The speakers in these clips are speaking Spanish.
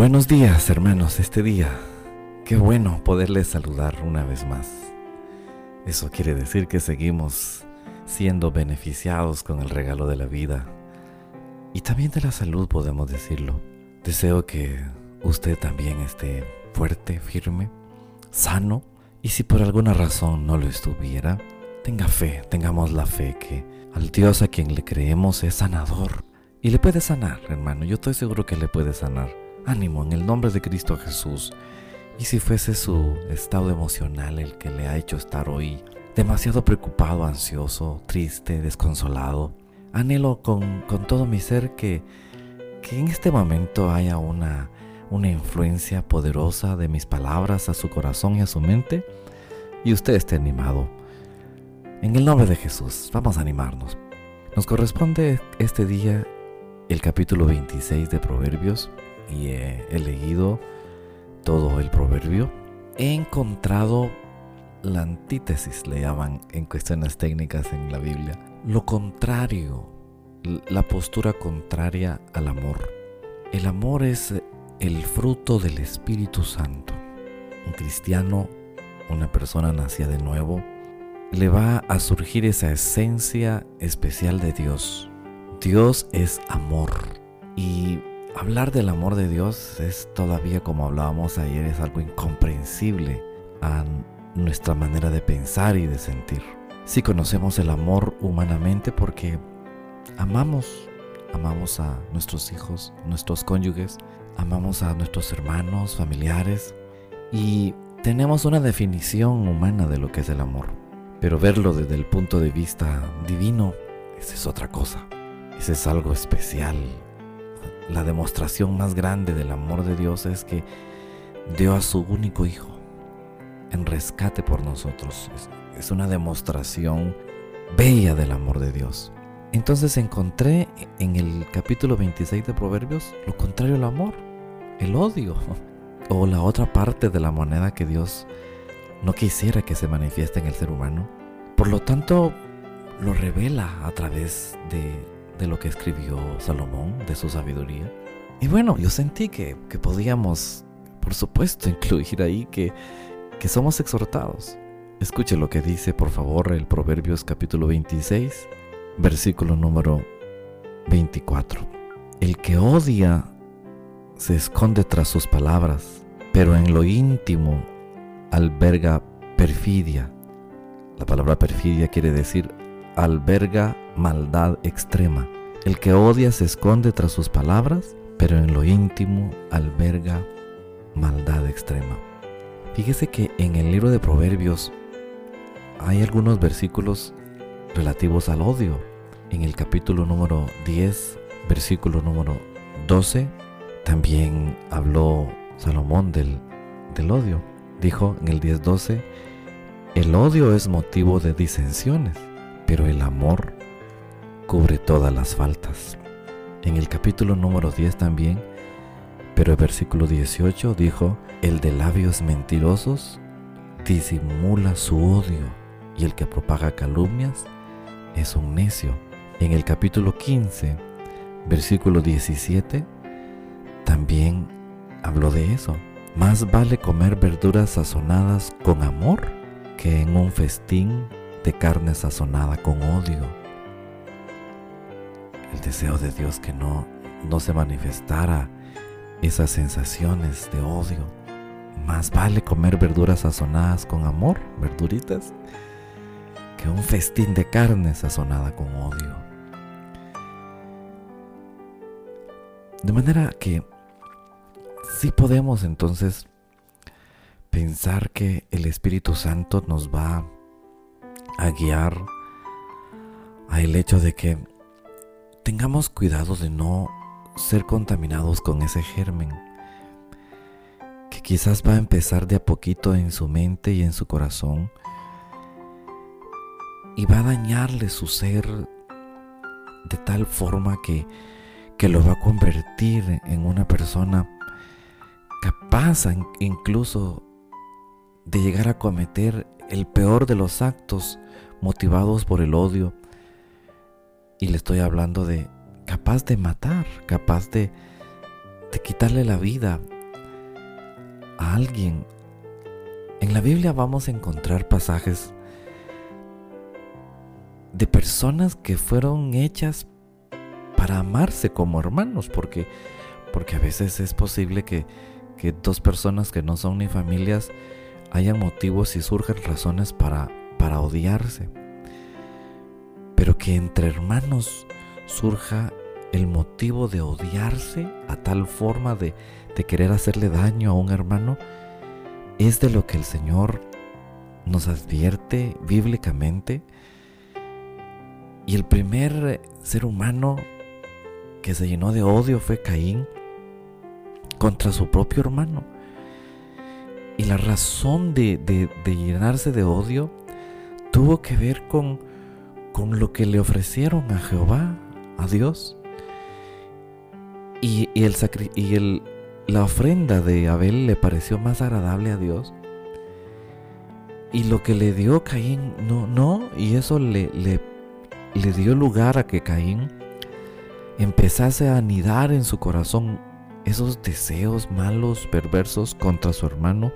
Buenos días, hermanos, este día. Qué bueno poderles saludar una vez más. Eso quiere decir que seguimos siendo beneficiados con el regalo de la vida y también de la salud, podemos decirlo. Deseo que usted también esté fuerte, firme, sano y si por alguna razón no lo estuviera, tenga fe, tengamos la fe que al Dios a quien le creemos es sanador y le puede sanar, hermano. Yo estoy seguro que le puede sanar. Ánimo en el nombre de Cristo Jesús. Y si fuese su estado emocional el que le ha hecho estar hoy demasiado preocupado, ansioso, triste, desconsolado, anhelo con, todo mi ser que, que en este momento haya una, una influencia poderosa de mis palabras a su corazón y a su mente y usted esté animado. En el nombre de Jesús, vamos a animarnos. Nos corresponde este día el capítulo 26 de Proverbios y he, leído todo el proverbio, he encontrado la antítesis, le llaman en cuestiones técnicas en la Biblia, lo contrario, la postura contraria al amor. El amor es el fruto del Espíritu Santo. Un cristiano, una persona nacida de nuevo, le va a surgir esa esencia especial de Dios. Dios es amor y Hablar del amor de Dios es todavía, como hablábamos ayer, es algo incomprensible a nuestra manera de pensar y de sentir. Si conocemos el amor humanamente porque amamos, amamos a nuestros hijos, nuestros cónyuges, amamos a nuestros hermanos, familiares y tenemos una definición humana de lo que es el amor. Pero verlo desde el punto de vista divino, esa es otra cosa. Ese es algo especial, la demostración más grande del amor de Dios es que dio a su único hijo en rescate por nosotros. Es, una demostración bella del amor de Dios. Entonces encontré en el capítulo 26 de Proverbios lo contrario al amor, el odio, o la otra parte de la moneda que Dios no quisiera que se manifieste en el ser humano. Por lo tanto, lo revela a través de de lo que escribió Salomón, de su sabiduría. Y bueno, yo sentí que, podíamos, por supuesto, incluir ahí que, que somos exhortados. Escuche lo que dice, por favor, el Proverbios capítulo 26, versículo número 24. El que odia se esconde tras sus palabras, pero en lo íntimo alberga perfidia. La palabra perfidia quiere decir alberga maldad extrema. El que odia se esconde tras sus palabras, pero en lo íntimo alberga maldad extrema. Fíjese que en el libro de Proverbios hay algunos versículos relativos al odio. En el capítulo número 10, versículo número 12, también habló Salomón del, del odio. Dijo en el 10.12, el odio es motivo de disensiones pero el amor cubre todas las faltas. En el capítulo número 10 también, pero el versículo 18 dijo, el de labios mentirosos disimula su odio y el que propaga calumnias es un necio. En el capítulo 15, versículo 17, también habló de eso. Más vale comer verduras sazonadas con amor que en un festín de carne sazonada con odio. El deseo de Dios que no, no se manifestara esas sensaciones de odio. Más vale comer verduras sazonadas con amor, verduritas, que un festín de carne sazonada con odio. De manera que sí podemos entonces pensar que el Espíritu Santo nos va a guiar a el hecho de que tengamos cuidado de no ser contaminados con ese germen que quizás va a empezar de a poquito en su mente y en su corazón y va a dañarle su ser de tal forma que, que lo va a convertir en una persona capaz incluso de llegar a cometer el peor de los actos motivados por el odio. Y le estoy hablando de capaz de matar, capaz de, de quitarle la vida a alguien. En la Biblia vamos a encontrar pasajes de personas que fueron hechas para amarse como hermanos, porque, porque a veces es posible que, que dos personas que no son ni familias hayan motivos y surjan razones para, para odiarse. Pero que entre hermanos surja el motivo de odiarse a tal forma de, de querer hacerle daño a un hermano, es de lo que el Señor nos advierte bíblicamente y el primer ser humano que se llenó de odio fue Caín contra su propio hermano. Y la razón de, llenarse de odio tuvo que ver con, con lo que le ofrecieron a Jehová, a Dios. Y, el, y la ofrenda de Abel le pareció más agradable a Dios. Y lo que le dio Caín, no, no, y eso le, le le dio lugar a que Caín empezase a anidar en su corazón esos deseos malos, perversos contra su hermano,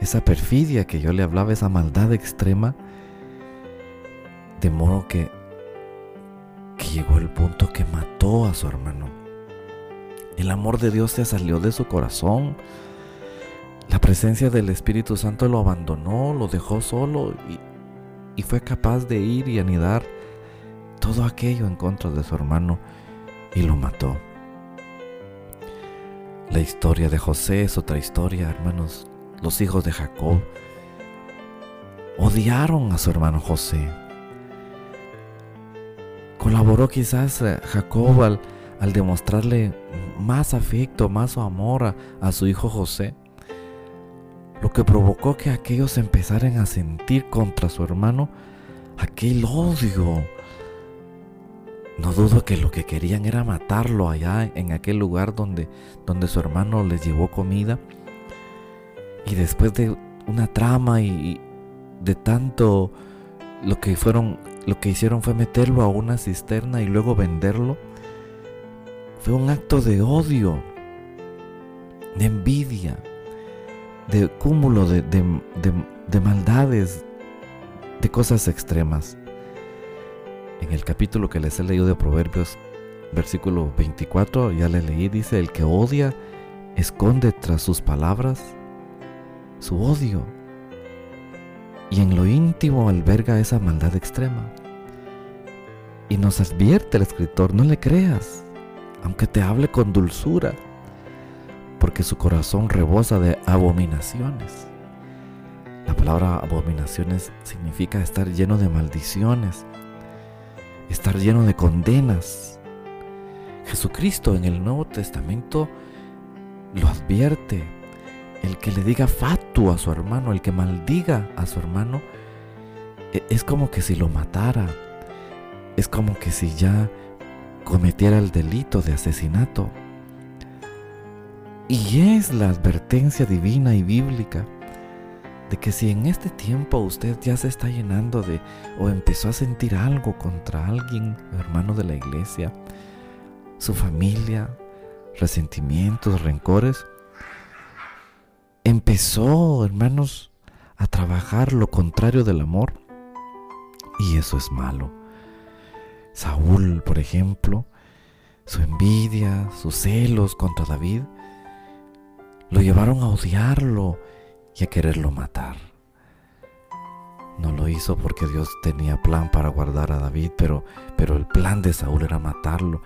esa perfidia que yo le hablaba, esa maldad extrema, de modo que, que llegó el punto que mató a su hermano. El amor de Dios se salió de su corazón. La presencia del Espíritu Santo lo abandonó, lo dejó solo y, y fue capaz de ir y anidar todo aquello en contra de su hermano y lo mató. La historia de José es otra historia, hermanos. Los hijos de Jacob odiaron a su hermano José. Colaboró quizás eh, Jacob al, demostrarle más afecto, más amor a, su hijo José, lo que provocó que aquellos empezaran a sentir contra su hermano aquel odio, no dudo que lo que querían era matarlo allá en aquel lugar donde, donde su hermano les llevó comida. Y después de una trama y de tanto lo que fueron lo que hicieron fue meterlo a una cisterna y luego venderlo. Fue un acto de odio, de envidia, de cúmulo de, de maldades, de cosas extremas. En el capítulo que les he leído de Proverbios, versículo 24, ya le leí, dice, el que odia esconde tras sus palabras su odio y en lo íntimo alberga esa maldad extrema. Y nos advierte el escritor, no le creas, aunque te hable con dulzura, porque su corazón rebosa de abominaciones. La palabra abominaciones significa estar lleno de maldiciones, estar lleno de condenas. Jesucristo en el Nuevo Testamento lo advierte. El que le diga fatu a su hermano, el que maldiga a su hermano, e, es como que si lo matara. Es como que si ya cometiera el delito de asesinato. Y es la advertencia divina y bíblica de que si en este tiempo usted ya se está llenando de o empezó a sentir algo contra alguien, hermano de la iglesia, su familia, resentimientos, rencores, empezó, hermanos, a trabajar lo contrario del amor. Y eso es malo. Saúl, por ejemplo, su envidia, sus celos contra David, lo llevaron a odiarlo y a quererlo matar. No lo hizo porque Dios tenía plan para guardar a David, pero, pero el plan de Saúl era matarlo.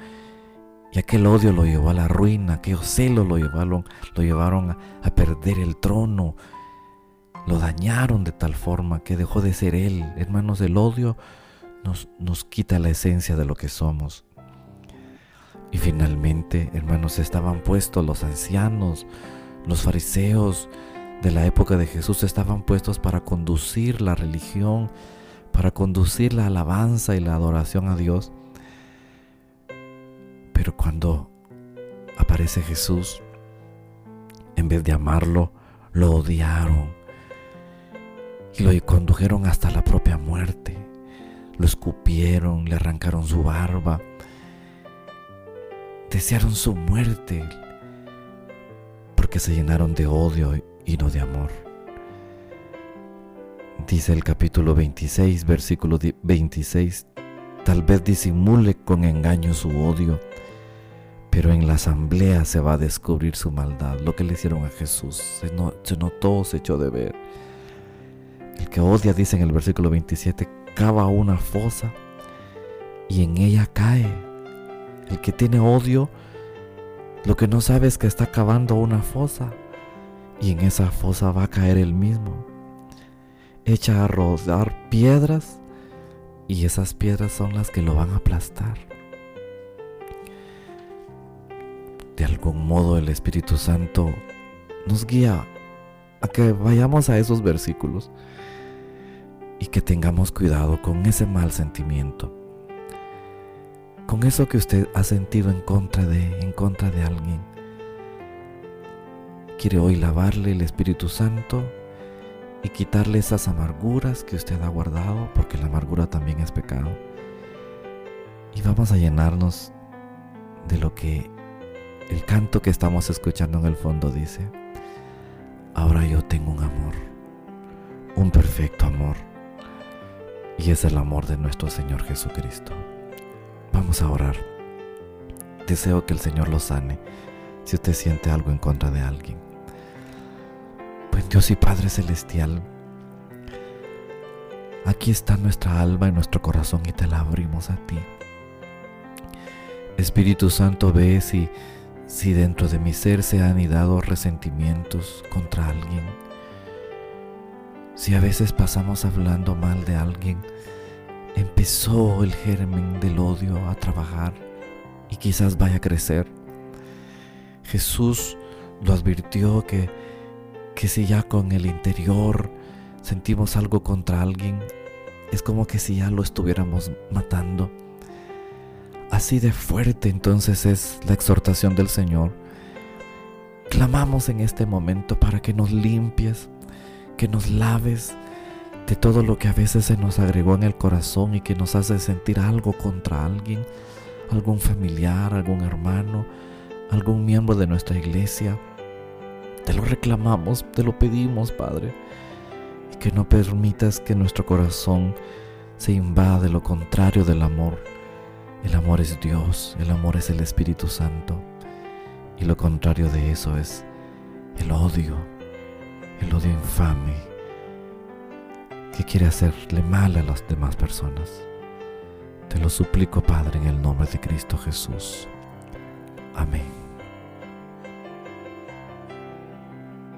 Y aquel odio lo llevó a la ruina, aquellos celos lo llevaron, lo llevaron a, a perder el trono, lo dañaron de tal forma que dejó de ser él. Hermanos, el odio nos, nos quita la esencia de lo que somos. Y finalmente, hermanos, estaban puestos los ancianos, los fariseos, de la época de Jesús estaban puestos para conducir la religión, para conducir la alabanza y la adoración a Dios. Pero cuando aparece Jesús, en vez de amarlo, lo odiaron y lo condujeron hasta la propia muerte. Lo escupieron, le arrancaron su barba, desearon su muerte, porque se llenaron de odio y no de amor. Dice el capítulo 26, versículo 26, tal vez disimule con engaño su odio, pero en la asamblea se va a descubrir su maldad, lo que le hicieron a Jesús. Se, notó, se echó de ver. El que odia, dice en el versículo 27, cava una fosa y en ella cae. El que tiene odio, lo que no sabe es que está cavando una fosa y en esa fosa va a caer el mismo. Echa a rodar piedras y esas piedras son las que lo van a aplastar. De algún modo el Espíritu Santo nos guía a que vayamos a esos versículos y que tengamos cuidado con ese mal sentimiento, con eso que usted ha sentido en contra de, en contra de alguien. Quiere hoy lavarle el Espíritu Santo y quitarle esas amarguras que usted ha guardado, porque la amargura también es pecado. Y vamos a llenarnos de lo que el canto que estamos escuchando en el fondo dice. Ahora yo tengo un amor, un perfecto amor, y es el amor de nuestro Señor Jesucristo. Vamos a orar. Deseo que el Señor lo sane si usted siente algo en contra de alguien Dios y Padre Celestial, aquí está nuestra alma y nuestro corazón y te la abrimos a ti. Espíritu Santo, ve si, si dentro de mi ser se han anidado resentimientos contra alguien. Si a veces pasamos hablando mal de alguien, empezó el germen del odio a trabajar y quizás vaya a crecer. Jesús lo advirtió que que si ya con el interior sentimos algo contra alguien, es como que si ya lo estuviéramos matando. Así de fuerte entonces es la exhortación del Señor. Clamamos en este momento para que nos limpies, que nos laves de todo lo que a veces se nos agregó en el corazón y que nos hace sentir algo contra alguien, algún familiar, algún hermano, algún miembro de nuestra iglesia te lo reclamamos, te lo pedimos, Padre. Y que no permitas que nuestro corazón se invada de lo contrario del amor. El amor es Dios, el amor es el Espíritu Santo. Y lo contrario de eso es el odio, el odio infame que quiere hacerle mal a las demás personas. Te lo suplico, Padre, en el nombre de Cristo Jesús. Amén.